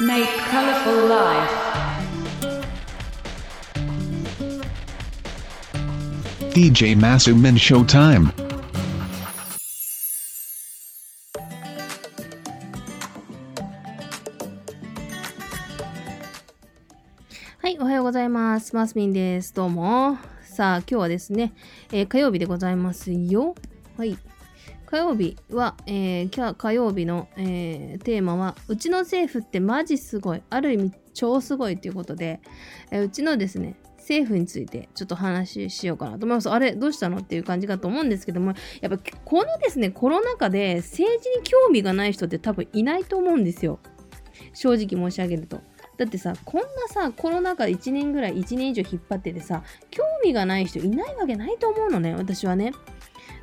Make colorful life. DJ Masumin Showtime. はい、おはようございます。マスミンです。どうも。さあ、今日はですね、えー火曜日でございますよ。はい。火曜日は、えー今日火曜日の、えーテーマは、うちの政府ってマジすごい。ある意味、超すごいということで、えーうちのですね、政府についてちょっと話ししようかなと思います。あれどうしたのっていう感じかと思うんですけども、やっぱこのですね、コロナ禍で政治に興味がない人って多分いないと思うんですよ。正直申し上げると。だってさこんなさコロナ禍1年ぐらい1年以上引っ張っててさ興味がない人いないわけないと思うのね私はね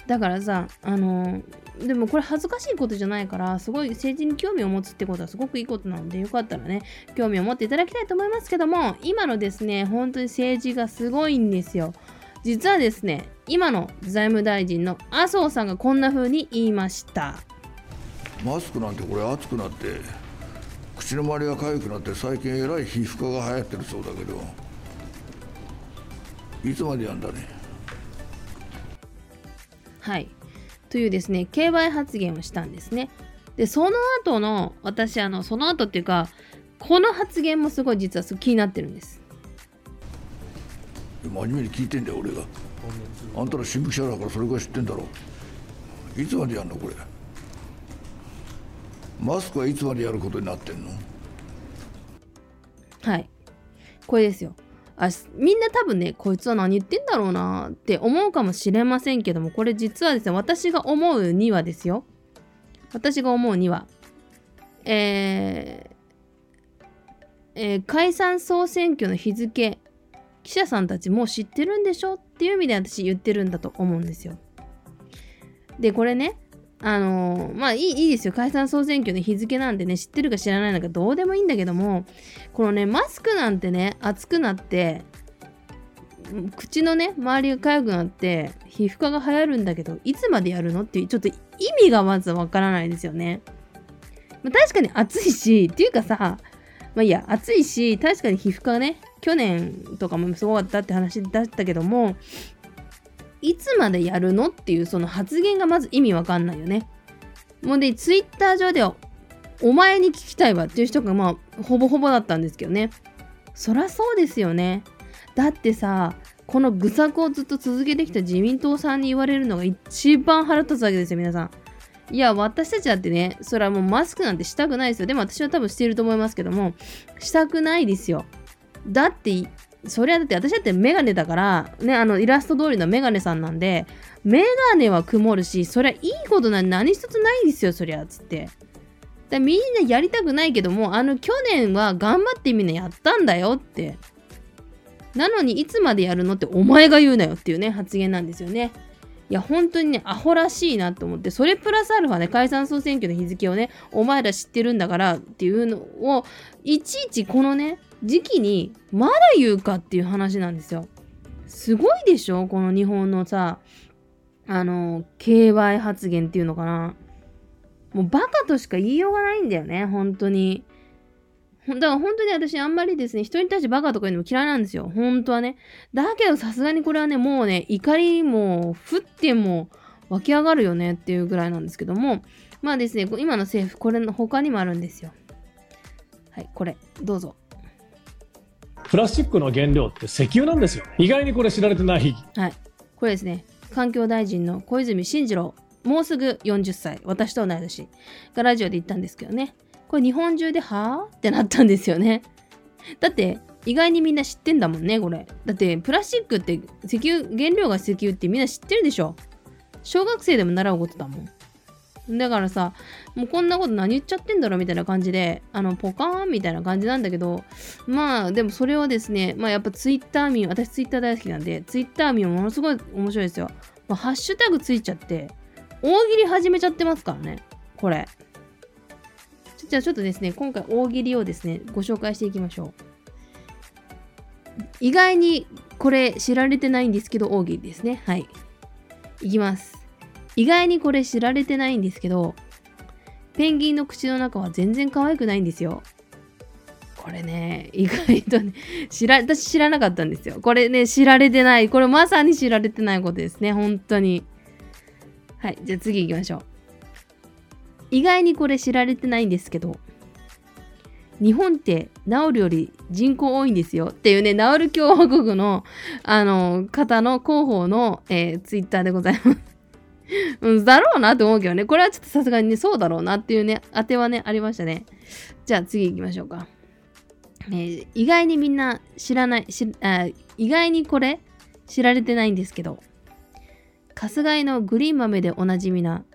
だからさあのでもこれ恥ずかしいことじゃないからすごい政治に興味を持つってことはすごくいいことなのでよかったらね興味を持っていただきたいと思いますけども今のですね本当に政治がすごいんですよ。実はですね今の財務大臣の麻生さんがこんな風に言いました。マスクなんてこれ熱くなって口の周りが痒くなって最近えらい皮膚科が流行ってるそうだけどいつまでやんだね？はい。というですね、競売発言をしたんですね。で、その後の、私、あの、その後っていうか、この発言もすごい実は気になってるんです。真面目に聞いてんだよ俺があんたら新聞記者だからそれぐらい知ってんだろいつまでやんのこれマスクはいつまでやることになってんの？はい。これですよ。あみんな多分ね、こいつは何言ってんだろうなって思うかもしれませんけども、これ実はですね、私が思うにはですよ。私が思うには、えーえー解散総選挙の日付、記者さんたちもう知ってるんでしょっていう意味で私言ってるんだと思うんですよ。で、これね、あのまあいいいいですよ。解散総選挙の日付なんてね、知ってるか知らないのかどうでもいいんだけども、このね、マスクなんてね、熱くなって、口のね、周りが痒くなって、皮膚科が流行るんだけど、いつまでやるのっていう、ちょっと意味がまずわからないですよね。まあ、確かに暑いし、っていうかさ、まあいいや、暑いし、確かに皮膚科ね、去年とかもすごかったって話だったけども、いつまでやるのっていうその発言がまず意味わかんないよね。もうで、ツイッター上では、お前に聞きたいわっていう人がまあ、ほぼほぼだったんですけどね。そらそうですよね。だってさ、この愚策をずっと続けてきた自民党さんに言われるのが一番腹立つわけですよ、皆さん。いや、私たちだってね、それはもうマスクなんてしたくないですよ。でも私は多分していると思いますけども、したくないですよ。だって、そりゃだって私だってメガネだから、ね、あのイラスト通りのメガネさんなんで、メガネは曇るし、そりゃいいことなん何一つないですよ、そりゃ、つって。だみんなやりたくないけども、あの去年は頑張ってみんなやったんだよって。なのにいつまでやるのってお前が言うなよっていうね、発言なんですよね。いや、本当にね、アホらしいなと思って、それプラスアルファね、解散総選挙の日付をね、お前ら知ってるんだからっていうのを、いちいちこのね、時期にまだ言うかっていう話なんですよ。すごいでしょ？この日本のさ、あの、競売発言っていうのかな。もうバカとしか言いようがないんだよね、本当に。だから本当に私あんまりですね、人に対してバカとか言うのも嫌いなんですよ。本当はね。だけどさすがにこれはね、もうね、怒りも降っても湧き上がるよねっていうぐらいなんですけども、まあですね、今の政府、これの他にもあるんですよ。はい、これ、どうぞ。プラスチックの原料って石油なんですよ。意外にこれ知られてない。はい。これですね、環境大臣の小泉進次郎、もうすぐ40歳、私と同い年がラジオで言ったんですけどね、これ日本中では？ぁってなったんですよね。だって、意外にみんな知ってんだもんね、これ。だって、プラスチックって石油、原料が石油ってみんな知ってるでしょ。小学生でも習うことだもん。だからさ、もうこんなこと何言っちゃってんだろみたいな感じで、あの、ポカーンみたいな感じなんだけど、まあ、でもそれをですね、まあやっぱツイッター民、私ツイッター大好きなんで、ツイッター民ものすごい面白いですよ。ま、ハッシュタグついちゃって、大喜利始めちゃってますからね、これ。じゃあちょっとですね、今回大喜利をですね、ご紹介していきましょう。意外にこれ知られてないんですけど、大喜利ですね。はい。いきます。意外にこれ知られてないんですけど、ペンギンの口の中は全然可愛くないんですよ。これね、意外とね、知ら、私知らなかったんですよ。これね、知られてない。これまさに知られてないことですね。本当に。はい、じゃあ次行きましょう。意外にこれ知られてないんですけど、日本って治るより人口多いんですよっていうね、治る共和国の、あの、方の広報の、えー、ツイッターでございます。うん、だろうなって思うけどね、これはちょっとさすがにね、そうだろうなっていうね、当てはね、ありましたね。じゃあ次行きましょうか。えー意外にみんな知らないしあ、意外にこれ知られてないんですけど、春日井のグリーン豆でおなじみな、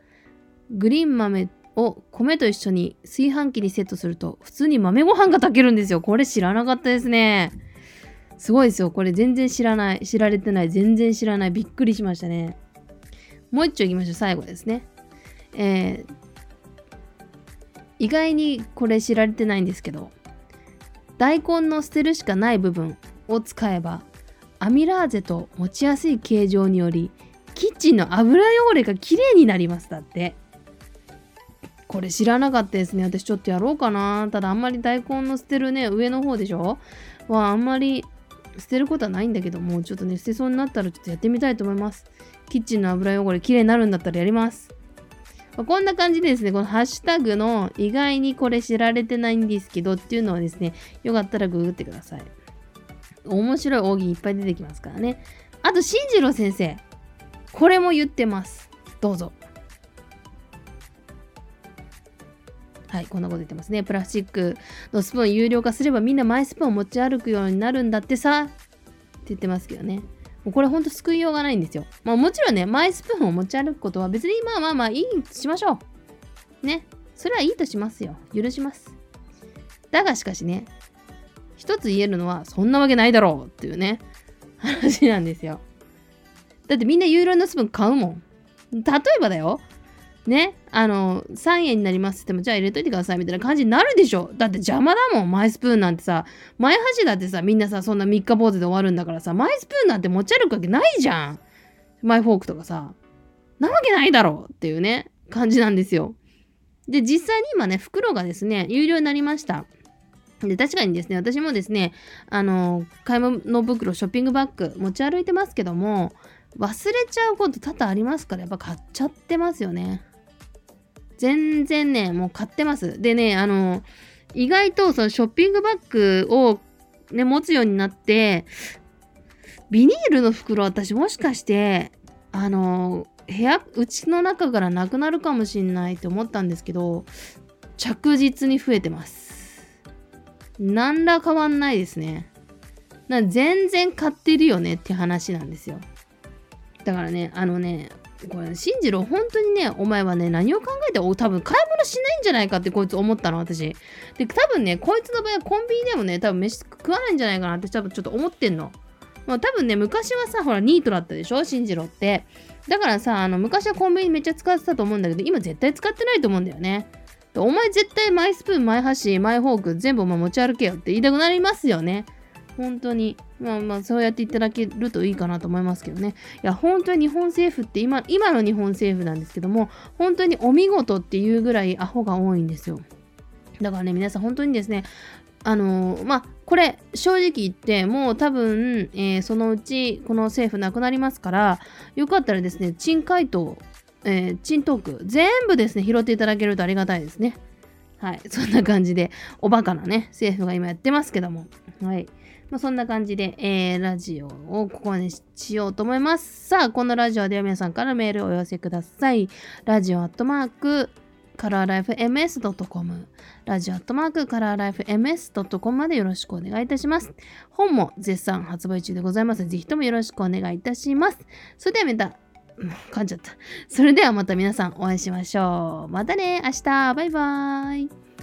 グリーン豆を米と一緒に炊飯器にセットすると、普通に豆ご飯が炊けるんですよ。これ知らなかったですね。すごいですよ。これ全然知らない。知られてない。全然知らない。びっくりしましたね。もう一丁いきましょう。最後ですね。えー意外にこれ知られてないんですけど、大根の捨てるしかない部分を使えば、アミラーゼと持ちやすい形状により、キッチンの油汚れがきれいになります。だって。これ知らなかったですね。私ちょっとやろうかな。ただあんまり大根の捨てるね、上の方でしょ？はあんまり捨てることはないんだけども、ちょっとね、捨てそうになったらちょっとやってみたいと思います。キッチンの油汚れきれいになるんだったらやります。まこんな感じでですね、このハッシュタグの意外にこれ知られてないんですけどっていうのをですね、よかったらググってください。面白い奥義いっぱい出てきますからね。あと、進次郎先生。これも言ってます。どうぞ。はい、こんなこと言ってますね。プラスチックのスプーン有料化すればみんなマイスプーンを持ち歩くようになるんだってさって言ってますけどね。もうこれほんと救いようがないんですよ。まあもちろんね、マイスプーンを持ち歩くことは別にまあまあまあいいとしましょう。ね。それはいいとしますよ。許します。だがしかしね、一つ言えるのはそんなわけないだろうっていうね、話なんですよ。だってみんな有料のスプーン買うもん。例えばだよ。ね、あの、3円になりますって言っても、じゃあ入れといてくださいみたいな感じになるでしょ。だって邪魔だもん、マイスプーンなんてさ。マイ箸だってさ、みんなさ、そんな三日坊主で終わるんだからさ、マイスプーンなんて持ち歩くわけないじゃん。マイフォークとかさ。なわけないだろうっていうね、感じなんですよ。で、実際に今ね、袋がですね、有料になりました。で、確かにですね、私もですね、あの、買い物袋、ショッピングバッグ持ち歩いてますけども、忘れちゃうこと多々ありますから、やっぱ買っちゃってますよね。全然ね、もう買ってます。でね、あの、意外とそのショッピングバッグをね、持つようになって、ビニールの袋私もしかして、あの、部屋、うちの中からなくなるかもしんないって思ったんですけど、着実に増えてます。何ら変わんないですね。な全然買ってるよねって話なんですよ。だからね、あのね、これ、進次郎、本当にね、お前はね、何を考えて、お多分買い物しないんじゃないかってこいつ思ったの、私。で、多分ね、こいつの場合はコンビニでもね、多分飯食わないんじゃないかなって多分ちょっと思ってんの。まあ多分ね、昔はさ、ほら、ニートだったでしょ、進次郎って。だからさ、あの、昔はコンビニめっちゃ使ってたと思うんだけど、今絶対使ってないと思うんだよね。お前絶対マイスプーン、マイ箸、マイフォーク全部お前持ち歩けよって言いたくなりますよね。本当に。まあまあ、そうやっていただけるといいかなと思いますけどね。いや、本当に日本政府って今、今の日本政府なんですけども、本当にお見事っていうぐらいアホが多いんですよ。だからね、皆さん本当にですね、あのーまあ、これ、正直言って、もう多分、えーそのうち、この政府なくなりますから、よかったらですね、珍回答、えー、珍トーク、全部ですね、拾っていただけるとありがたいですね。はい、そんな感じで、おバカなね、政府が今やってますけども。はい。まあ、そんな感じで、えーラジオをここまでしようと思います。さあ、このラジオでは皆さんからメールをお寄せください。ラジオアットマーク、カラーライフ MS.com ラジオアットマークカラーライフ MS.com までよろしくお願いいたします。本も絶賛発売中でございます、ぜひともよろしくお願いいたします。それではまた、噛んじゃった。それではまた皆さんお会いしましょう。またね、明日、バイバーイ。